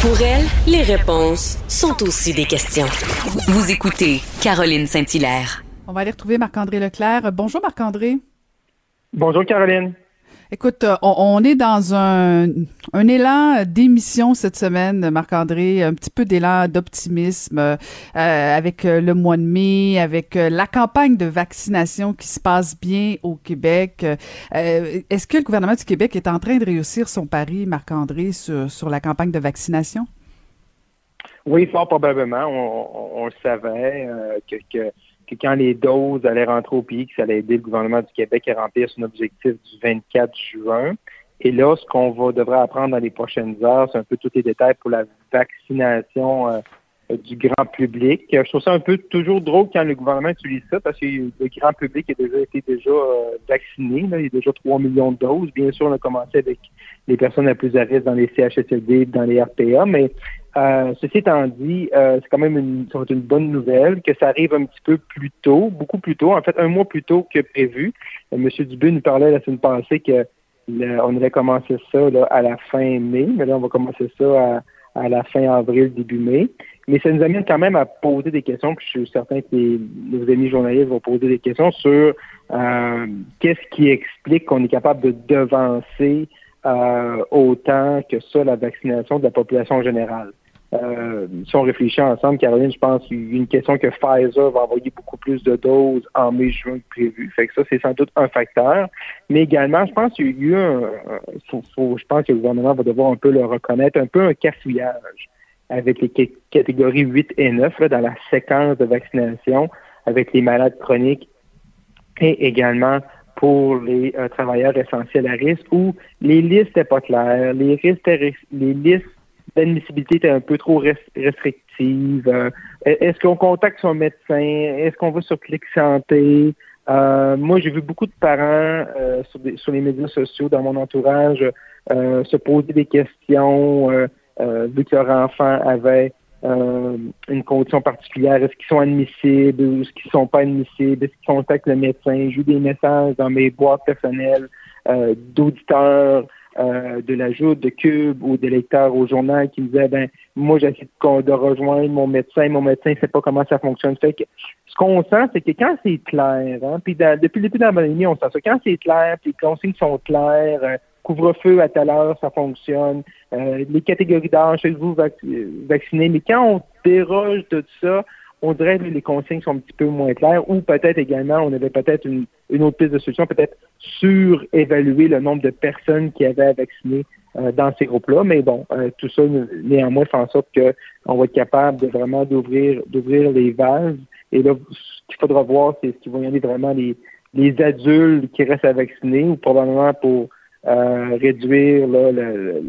Pour elle, les réponses sont aussi des questions. Vous écoutez Caroline Saint-Hilaire. On va aller retrouver Marc-André Leclerc. Bonjour Marc-André. Bonjour Caroline. Écoute, euh, on, est dans un, élan d'émission cette semaine, Marc-André, un petit peu d'élan d'optimisme euh, avec euh, le mois de mai, avec la campagne de vaccination qui se passe bien au Québec. Est-ce que le gouvernement du Québec est en train de réussir son pari, Marc-André, sur, sur la campagne de vaccination? Oui, fort probablement. On, le savait que, que que quand les doses allaient rentrer au pays, que ça allait aider le gouvernement du Québec à remplir son objectif du 24 juin. Et là, ce qu'on va devrait apprendre dans les prochaines heures, c'est un peu tous les détails pour la vaccination euh, du grand public. Je trouve ça un peu toujours drôle quand le gouvernement utilise ça parce que le grand public a déjà été déjà euh, vacciné. il y a déjà 3 millions de doses. Bien sûr, on a commencé avec les personnes les plus à risque dans les CHSLD, dans les RPA, mais euh, ceci étant dit, euh, c'est quand même une, une bonne nouvelle que ça arrive un petit peu plus tôt, beaucoup plus tôt, en fait un mois plus tôt que prévu. Euh, Monsieur Dubé nous parlait la semaine passée que on allait commencer ça à la fin mai, mais là on va commencer ça à, la fin avril, début mai. Mais ça nous amène quand même à poser des questions, puis je suis certain que nos amis journalistes vont poser des questions sur qu'est-ce qui explique qu'on est capable de devancer autant que ça la vaccination de la population générale. Euh, si on réfléchit ensemble, Caroline, je pense qu'il y a une question que Pfizer va envoyer beaucoup plus de doses en mai-juin que prévu. Fait que ça, c'est sans doute un facteur. Mais également, je pense qu'il y a eu un, je pense que le gouvernement va devoir un peu le reconnaître, un peu un cafouillage avec les catégories 8 et 9 dans la séquence de vaccination avec les malades chroniques et également pour les euh, travailleurs essentiels à risque où les listes n'étaient pas claires, les, risques, les listes l'admissibilité était un peu trop restrictive. Euh, est-ce qu'on contacte son médecin? Est-ce qu'on va sur Clic Santé? Euh, moi, j'ai vu beaucoup de parents euh, sur, les médias sociaux, dans mon entourage, se poser des questions vu que leur enfant avait une condition particulière. Est-ce qu'ils sont admissibles ou est-ce qu'ils sont pas admissibles? Est-ce qu'ils contactent le médecin? J'ai eu des messages dans mes boîtes personnelles d'auditeurs euh, de l'ajout de Cube ou des lecteurs au journal qui me disaient ben moi j'essaie de, rejoindre mon médecin, mon médecin ne sait pas comment ça fonctionne. Fait que ce qu'on sent, c'est que quand c'est clair, hein, puis depuis le début de la pandémie, on sent ça. Quand c'est clair, puis les consignes sont claires, euh, couvre-feu à telle heure, ça fonctionne. Euh, les catégories d'âge, vous vaccinez, mais quand on déroge de tout ça, on dirait que les consignes sont un petit peu moins claires ou peut-être également, on avait peut-être une, autre piste de solution, peut-être surévaluer le nombre de personnes qui avaient vacciné euh, dans ces groupes-là. Mais bon, euh, tout ça, néanmoins, fait en sorte qu'on va être capable de vraiment d'ouvrir d'ouvrir les vases. Et là, ce qu'il faudra voir, c'est ce qui vont y aller vraiment les, les adultes qui restent à vacciner ou probablement pour euh, réduire le, le,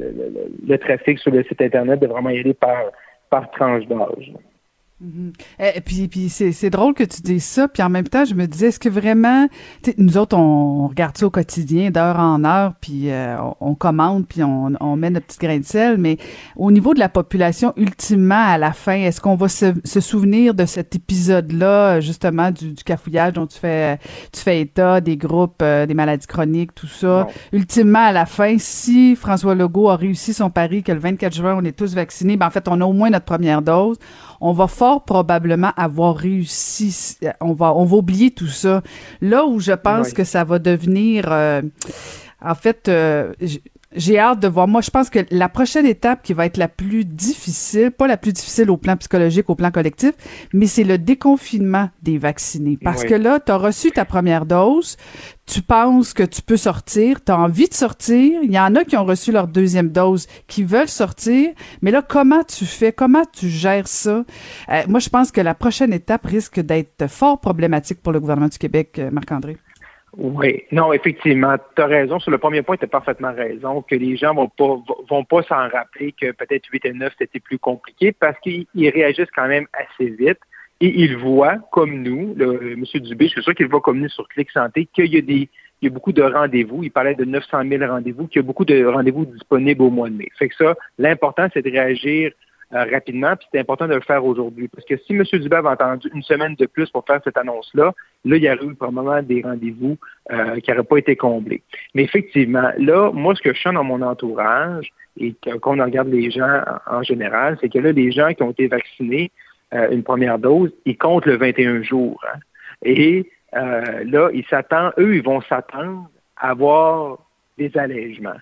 le, trafic sur le site Internet, de vraiment y aller par, par tranche d'âge. Mhm. Et eh, puis, puis c'est drôle que tu dises ça, puis en même temps, je me disais, est-ce que vraiment, nous autres, on, regarde ça au quotidien, d'heure en heure, puis euh, on, commande, puis on, on, met notre petit grain de sel, mais au niveau de la population, ultimement, à la fin, est-ce qu'on va se, se, souvenir de cet épisode-là, justement, du, du, cafouillage dont tu fais, tu fais état, des groupes, euh, des maladies chroniques, tout ça? Ultimement, à la fin, si François Legault a réussi son pari que le 24 juin, on est tous vaccinés, ben en fait, on a au moins notre première dose, on va fort probablement avoir réussi. On va, on va oublier tout ça. Là où je pense que ça va devenir, euh, en fait, euh, j'ai hâte de voir. Moi, je pense que la prochaine étape qui va être la plus difficile, pas la plus difficile au plan psychologique, au plan collectif, mais c'est le déconfinement des vaccinés. Parce que là, tu as reçu ta première dose, tu penses que tu peux sortir, tu as envie de sortir. Il y en a qui ont reçu leur deuxième dose, qui veulent sortir. Mais là, comment tu fais? Comment tu gères ça? Euh, moi, je pense que la prochaine étape risque d'être fort problématique pour le gouvernement du Québec, euh, Marc-André. Oui, non, effectivement, tu as raison. Sur le premier point, tu as parfaitement raison, que les gens vont pas vont pas s'en rappeler que peut-être 8 et 9, c'était plus compliqué parce qu'ils réagissent quand même assez vite et ils voient, comme nous, le, M. Dubé, je suis sûr qu'il voit comme nous sur Clic Santé, qu'il y a des il y a beaucoup de rendez-vous. Il parlait de 900 000 rendez-vous, qu'il y a beaucoup de rendez-vous disponibles au mois de mai. Fait que ça, l'important, c'est de réagir euh, rapidement, puis c'est important de le faire aujourd'hui. Parce que si M. Dubé avait entendu une semaine de plus pour faire cette annonce-là, là, il y aurait eu probablement des rendez-vous euh, qui n'auraient pas été comblés. Mais effectivement, là, moi, ce que je sens dans mon entourage, et qu'on regarde les gens en, général, c'est que là, les gens qui ont été vaccinés euh, une première dose, ils comptent le 21 jours. Hein. Et là, ils s'attendent, eux, ils vont s'attendre à avoir des allègements.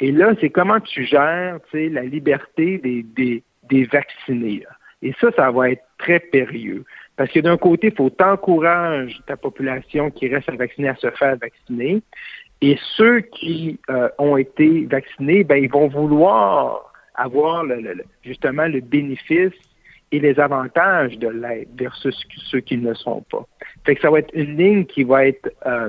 Et là, c'est comment tu gères la liberté des, des, des vaccinés. Et ça, ça va être très périlleux. Parce que d'un côté, il faut t'encourager ta population qui reste à vacciner à se faire vacciner. Et ceux qui euh, ont été vaccinés, ben, ils vont vouloir avoir justement le bénéfice et les avantages de l'aide versus ceux qui ne le sont pas. Fait que ça va être une ligne qui va être euh,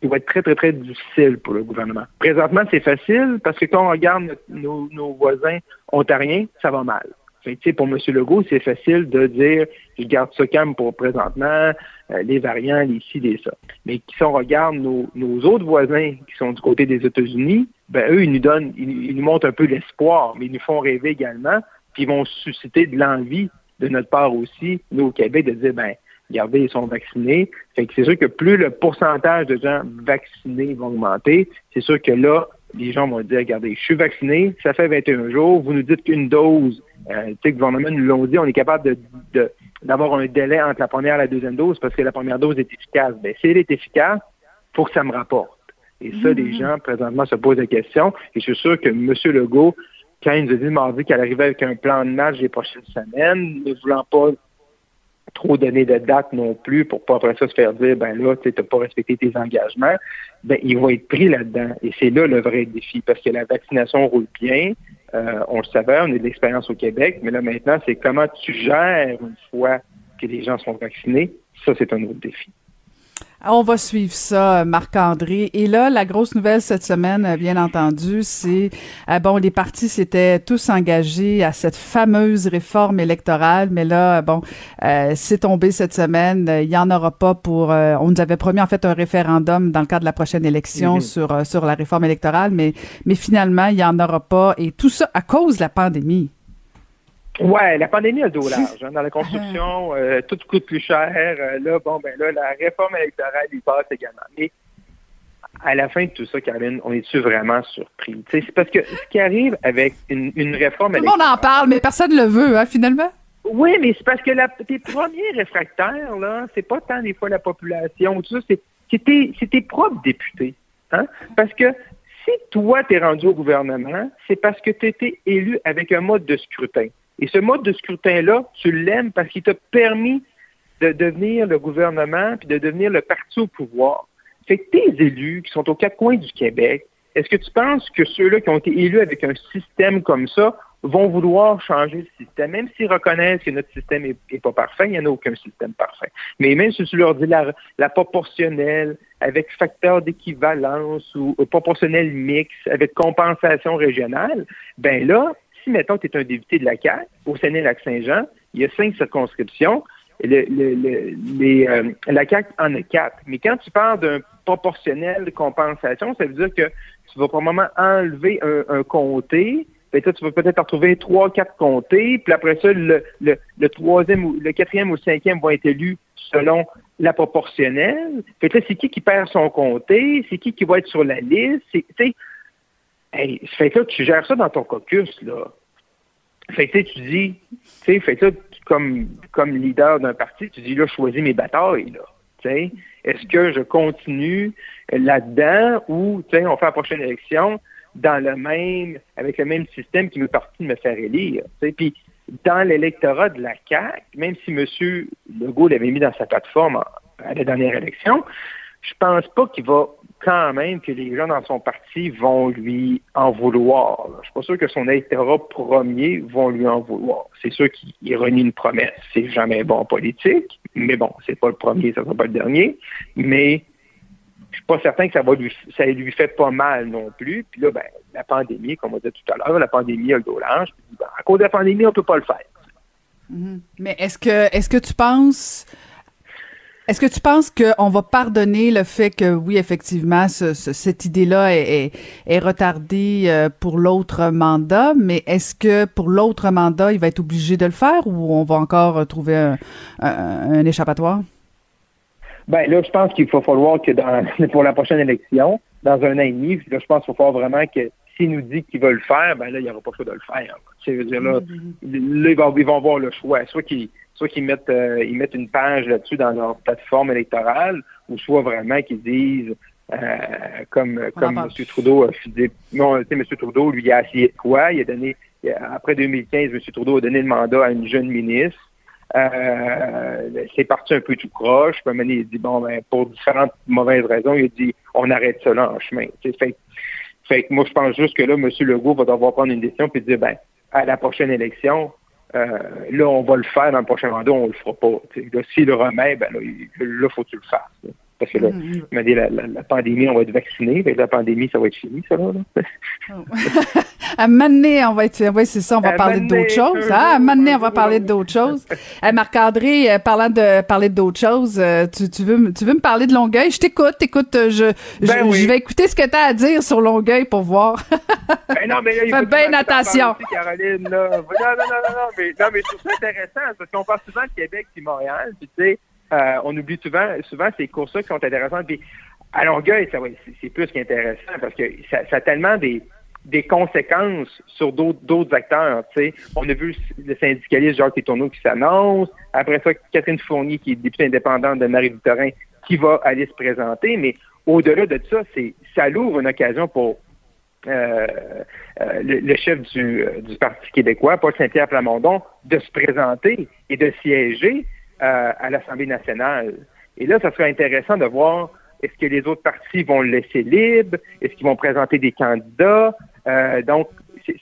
qui va être très, très, très difficile pour le gouvernement. Présentement, c'est facile parce que quand on regarde nos voisins ontariens, ça va mal. Fait, pour M. Legault, c'est facile de dire je garde ça calme pour présentement, euh, les variants, les ci, les ça. Mais si on regarde nos, nos, autres voisins qui sont du côté des États-Unis, ben eux, ils nous donnent, ils, nous montrent un peu l'espoir, mais ils nous font rêver également, puis ils vont susciter de l'envie de notre part aussi, nous au Québec, de dire ben regardez, ils sont vaccinés. Fait que c'est sûr que plus le pourcentage de gens vaccinés va augmenter, c'est sûr que là, les gens vont dire, regardez, je suis vacciné, ça fait 21 jours, vous nous dites qu'une dose, euh, tu sais, le gouvernement nous l'ont dit, on est capable de, d'avoir un délai entre la première et la deuxième dose parce que la première dose est efficace. Bien, si elle est efficace, il faut que ça me rapporte. Et ça, les mm-hmm. gens, présentement, se posent la question. Et je suis sûr que M. Legault, quand il nous a dit mardi qu'elle arrivait avec un plan de match les prochaines semaines, ne voulant pas trop donner de date non plus pour pas après ça se faire dire ben là, tu n'as pas respecté tes engagements, ben il va être pris là-dedans. Et c'est là le vrai défi, parce que la vaccination roule bien. Euh, on le savait, on a de l'expérience au Québec, mais là maintenant, c'est comment tu gères une fois que les gens sont vaccinés. Ça, c'est un autre défi. Ah, on va suivre ça, Marc-André. Et là, la grosse nouvelle cette semaine, euh, bien entendu, c'est euh, bon, les partis s'étaient tous engagés à cette fameuse réforme électorale, mais là, bon, euh, c'est tombé cette semaine. Il y en aura pas pour. on nous avait promis en fait un référendum dans le cadre de la prochaine élection mhm. sur sur la réforme électorale, mais mais finalement, il y en aura pas. Et tout ça à cause de la pandémie. Ouais, la pandémie a le dos large. Hein. Dans la construction, euh, tout coûte plus cher. Euh, là, bon, ben là, la réforme électorale, il passe également. Mais à la fin de tout ça, Caroline, on est-tu vraiment surpris? C'est parce que ce qui arrive avec une, une réforme électorale... Tout le monde en parle, mais personne ne le veut, hein, finalement. Oui, mais c'est parce que la, tes premiers réfractaires, là, c'est pas tant des fois la population, tout ça, c'est tes, tes propres députés. Hein? Parce que si toi, tu es rendu au gouvernement, c'est parce que tu été élu avec un mode de scrutin. Et ce mode de scrutin-là, tu l'aimes parce qu'il t'a permis de devenir le gouvernement puis de devenir le parti au pouvoir. Que tes élus qui sont aux quatre coins du Québec, est-ce que tu penses que ceux-là qui ont été élus avec un système comme ça vont vouloir changer le système, même s'ils reconnaissent que notre système n'est pas parfait, il n'y en a aucun système parfait. Mais même si tu leur dis la, proportionnelle, avec facteur d'équivalence ou, ou proportionnel mix, avec compensation régionale, ben là, si, mettons, tu es un député de la CAQ, au Sénat-Lac-Saint-Jean, il y a cinq circonscriptions, euh, la CAQ en a quatre. Mais quand tu parles d'un proportionnel de compensation, ça veut dire que tu vas probablement enlever un, comté, puis toi, tu vas peut-être retrouver trois, quatre comtés, puis après ça, le, troisième ou le quatrième ou le cinquième vont être élus selon la proportionnelle. Fait là, c'est qui qui perd son comté, c'est qui qui va être sur la liste, Hey, fait que tu gères ça dans ton caucus, là. Fait que tu dis, tu sais, fait que comme, comme leader d'un parti, tu dis, là, je choisis mes batailles, là. Est-ce que je continue là-dedans ou, on fait la prochaine élection dans le même, avec le même système qui me parti de me faire élire, sais, Puis, dans l'électorat de la CAQ, même si M. Legault l'avait mis dans sa plateforme à la dernière élection, je pense pas qu'il va quand même que les gens dans son parti vont lui en vouloir. Je suis pas sûr que son électorat premier vont lui en vouloir. C'est sûr qu'il renie une promesse. C'est jamais bon en politique, mais bon, c'est pas le premier, ça sera pas le dernier. Mais je suis pas certain que ça va lui ça lui fait pas mal non plus. Puis là, ben, la pandémie, comme on dit tout à l'heure, la pandémie a le dos. Ben, à cause de la pandémie, on peut pas le faire. Mm-hmm. Mais est-ce que est-ce que tu penses Est-ce que tu penses qu'on va pardonner le fait que, oui, effectivement, cette idée-là est, retardée euh, pour l'autre mandat, mais est-ce que pour l'autre mandat, il va être obligé de le faire ou on va encore trouver un, échappatoire? Ben là, je pense qu'il va falloir que dans, pour la prochaine élection, dans un an et demi, je pense qu'il va falloir vraiment que s'il nous dit qu'il va le faire, ben là, il n'y aura pas le choix de le faire. Tu sais, là, mm-hmm. là, ils vont, ils vont avoir le choix. Soit qu'ils soit qu'ils mettent euh, ils mettent une page là-dessus dans leur plateforme électorale, ou soit vraiment qu'ils disent euh, comme comme M. Trudeau a non, M. Trudeau, lui, il a essayé de quoi? Il a donné après 2015, M. Trudeau a donné le mandat à une jeune ministre. Euh, c'est parti un peu tout croche. Puis un il dit bon ben pour différentes mauvaises raisons, il a dit on arrête cela en chemin. Fait, fait que moi je pense juste que là, M. Legault va devoir prendre une décision puis dire ben à la prochaine élection, euh, là, on va le faire dans le prochain mandat, on le fera pas. S'il le remet, ben là, là, faut que tu le fasses. Parce que là, mm-hmm. il m'a dit la, la, pandémie, on va être vacciné. La pandémie, ça va être fini, ça, là. Oh. à Mané, on va être, oui, c'est ça, on va parler d'autres choses. Ah, à Mané, on va parler d'autres choses. Marc-André, euh, parlant de parler d'autres choses, euh, tu, tu, veux, tu veux me parler de Longueuil? Je t'écoute, écoute, euh, je, ben je, vais écouter ce que tu as à dire sur Longueuil pour voir. ben non, mais là, il Fais bien attention. Caroline, là. Non, non, non, non, mais, non, mais je trouve ça intéressant parce qu'on parle souvent de Québec et Montréal, tu sais, euh, on oublie souvent, souvent ces courses-là qui sont intéressantes. Puis à Longueuil, ça c'est plus qu'intéressant parce que ça, a tellement des, conséquences sur d'autres acteurs. On a vu le syndicaliste Jacques Tourneau qui s'annonce. Après ça, Catherine Fournier, qui est députée indépendante de Marie-Victorin, qui va aller se présenter. Mais au-delà de ça, c'est ça l'ouvre une occasion pour euh, euh, le, chef du, du Parti québécois, Paul Saint-Pierre Plamondon, de se présenter et de siéger à l'Assemblée nationale. Et là, ça serait intéressant de voir est-ce que les autres partis vont le laisser libre, est-ce qu'ils vont présenter des candidats? Euh, donc,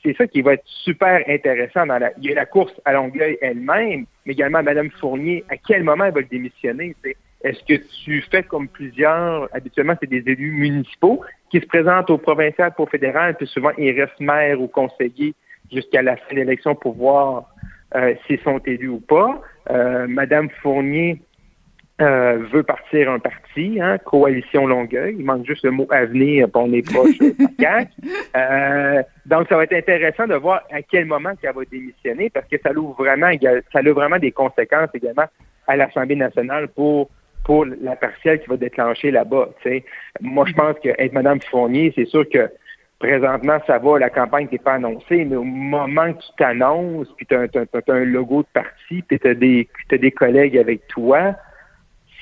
c'est ça qui va être super intéressant. Dans la, il y a la course à Longueuil elle-même, mais également Mme Fournier, à quel moment elle va le démissionner? Est-ce que tu fais comme plusieurs, habituellement c'est des élus municipaux, qui se présentent au provincial pour au fédéral, puis souvent ils restent maire ou conseiller jusqu'à la fin de l'élection pour voir euh, s'ils sont élus ou pas. Euh, Madame Fournier euh, veut partir un parti, hein, Coalition Longueuil. Il manque juste le mot avenir, pour on est proche euh, donc, ça va être intéressant de voir à quel moment qu'elle va démissionner, parce que ça ouvre vraiment, ça a vraiment des conséquences également à l'Assemblée nationale pour pour la partielle qui va déclencher là-bas. Moi, je pense que être Madame Fournier, c'est sûr que présentement, ça va, la campagne n'est pas annoncée, mais au moment que tu t'annonces, puis tu as, un logo de parti, puis tu as, des collègues avec toi,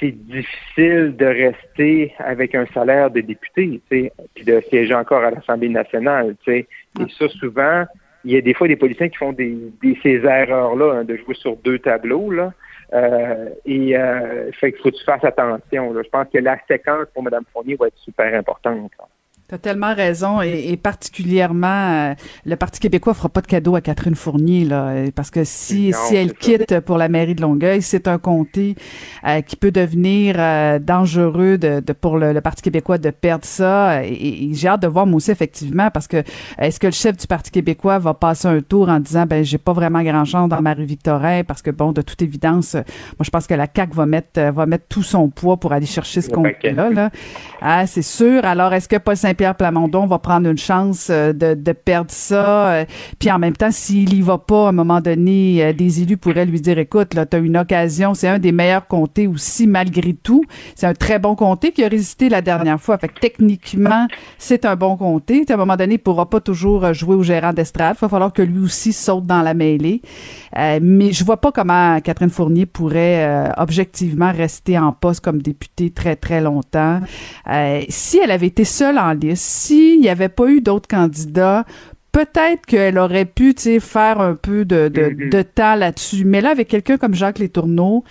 c'est difficile de rester avec un salaire de député, puis de siéger encore à l'Assemblée nationale. Et ça, souvent, il y a des fois des policiers qui font des, ces erreurs-là, hein, de jouer sur deux tableaux. Là. Euh, et euh, fait qu'il faut que tu fasses attention. Je pense que la séquence pour Mme Fournier va être super importante. T'as tellement raison et, particulièrement euh, le Parti québécois fera pas de cadeau à Catherine Fournier là parce que si si elle quitte pour la mairie de Longueuil, c'est un comté euh, qui peut devenir euh, dangereux de, de pour le, Parti québécois de perdre ça et, j'ai hâte de voir moi aussi effectivement parce que est-ce que le chef du Parti québécois va passer un tour en disant ben j'ai pas vraiment grand chance dans Marie-Victorin parce que bon de toute évidence moi je pense que la CAC va mettre va mettre tout son poids pour aller chercher ce comté là là. Ah, c'est sûr. Alors est-ce que Paul Saint Pierre Plamondon va prendre une chance euh, de, perdre ça. Euh, puis en même temps, s'il y va pas, à un moment donné, euh, des élus pourraient lui dire, écoute, là, tu as une occasion, c'est un des meilleurs comtés aussi, malgré tout. C'est un très bon comté qui a résisté la dernière fois. Fait que techniquement, c'est un bon comté. À un moment donné, il pourra pas toujours jouer au gérant d'estrade. Il va falloir que lui aussi saute dans la mêlée. mais je vois pas comment Catherine Fournier pourrait objectivement rester en poste comme députée très, très longtemps. si elle avait été seule en liste, s'il n'y avait pas eu d'autres candidats, peut-être qu'elle aurait pu faire un peu de, mm-hmm. de, temps là-dessus. Mais là, avec quelqu'un comme Jacques Létourneau,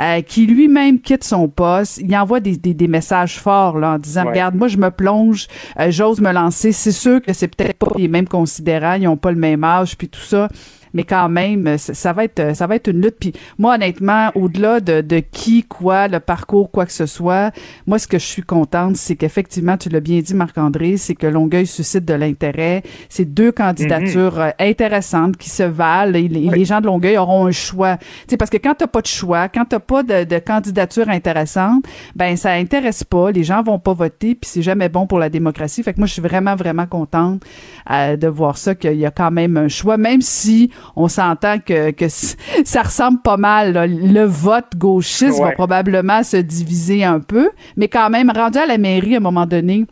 euh, qui lui-même quitte son poste, il envoie des, des, messages forts là, en disant, regarde, moi je me plonge, euh, j'ose me lancer. C'est sûr que c'est peut-être pas les mêmes considérants, ils n'ont pas le même âge, puis tout ça. Mais quand même, ça va être, ça va être une lutte. Puis moi, honnêtement, au-delà de, de qui, quoi, le parcours, quoi que ce soit, moi, ce que je suis contente, c'est qu'effectivement, tu l'as bien dit, Marc-André, c'est que Longueuil suscite de l'intérêt. C'est deux candidatures mhm. euh, intéressantes qui se valent. Les, les, gens de Longueuil auront un choix. sais, parce que quand t'as pas de choix, quand t'as pas de, de candidature intéressante, ben ça intéresse pas. Les gens vont pas voter, puis c'est jamais bon pour la démocratie. Fait que moi, je suis vraiment, vraiment contente euh, de voir ça, qu'il y a quand même un choix, même si on s'entend que, que ça ressemble pas mal. Le vote gauchiste va probablement se diviser un peu, mais quand même, rendu à la mairie à un moment donné,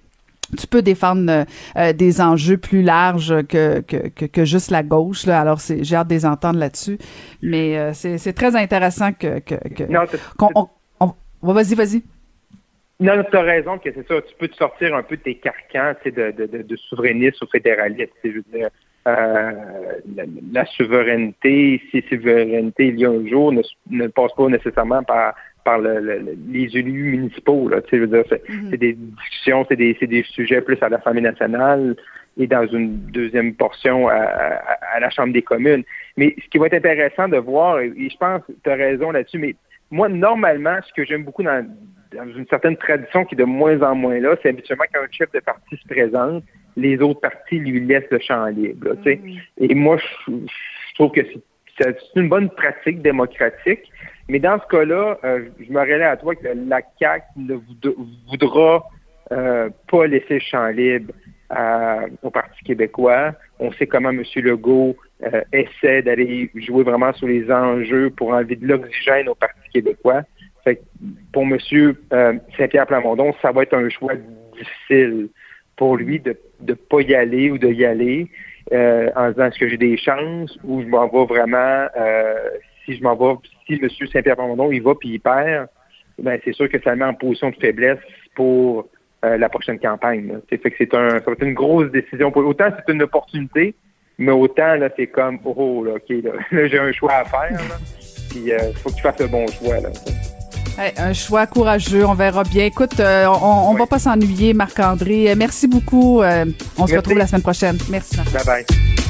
tu peux défendre euh, des enjeux plus larges que, que, que, juste la gauche. Là. Alors, j'ai hâte de les entendre là-dessus. Mais euh, c'est, très intéressant que... que, que non, on, vas-y, vas-y. Non, tu as raison que c'est ça. Tu peux te sortir un peu de tes carcans de, de, de, de souverainisme ou fédéraliste. Je veux dire, euh, la, souveraineté, si souveraineté il y a un jour, ne, ne passe pas nécessairement par par les élus municipaux. Là, je veux dire, mhm. c'est, des discussions, c'est des, des sujets plus à l'Assemblée nationale et dans une deuxième portion à, à, la Chambre des communes. Mais ce qui va être intéressant de voir, et je pense que tu as raison là-dessus, mais moi, normalement, ce que j'aime beaucoup dans, dans, une certaine tradition qui est de moins en moins là, c'est habituellement quand un chef de parti se présente, les autres partis lui laissent le champ libre. Là, mhm. Et moi, je, je trouve que c'est une bonne pratique démocratique. Mais dans ce cas-là, euh, je me relais à toi que la CAQ ne voudra euh, pas laisser champ libre au Parti québécois. On sait comment M. Legault euh, essaie d'aller jouer vraiment sur les enjeux pour enlever de l'oxygène au Parti québécois. Fait pour M. Saint-Pierre Plamondon, ça va être un choix difficile pour lui de ne pas y aller ou de y aller en disant est-ce que j'ai des chances ou je m'en vais vraiment si je m'en vais, si M. Saint-Pierre-Plamondon, il va puis il perd, ben c'est sûr que ça met en position de faiblesse pour euh, la prochaine campagne. Fait que c'est un, ça va être une grosse décision. Pour, autant, c'est une opportunité, mais autant, là, c'est comme, oh, là, OK, là, j'ai un choix à faire, Puis, il euh, faut que tu fasses le bon choix, là. Un choix courageux, on verra bien. Écoute, euh, on, ne va pas s'ennuyer, Marc-André. Merci beaucoup. on se retrouve la semaine prochaine. Merci. Bye bye.